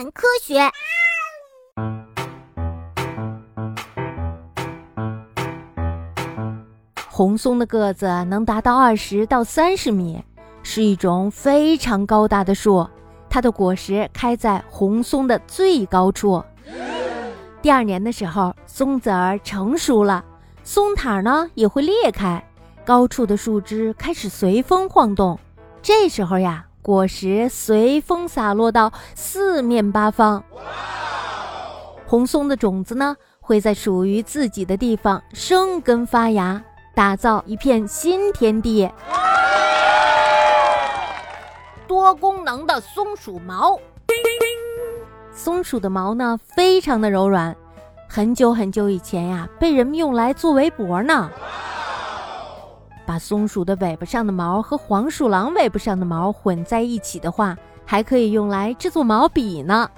谈科学。红松的个子能达到二十到三十米，是一种非常高大的树。它的果实开在红松的最高处。第二年的时候，松子儿成熟了，松塔呢也会裂开，高处的树枝开始随风晃动。这时候呀，果实随风洒落到四面八方。红松的种子呢，会在属于自己的地方生根发芽。打造一片新天地。多功能的松鼠毛，松鼠的毛呢，非常的柔软，很久很久以前呀，被人们用来做围脖呢。把松鼠的尾巴上的毛和黄鼠狼尾巴上的毛混在一起的话，还可以用来制作毛笔呢。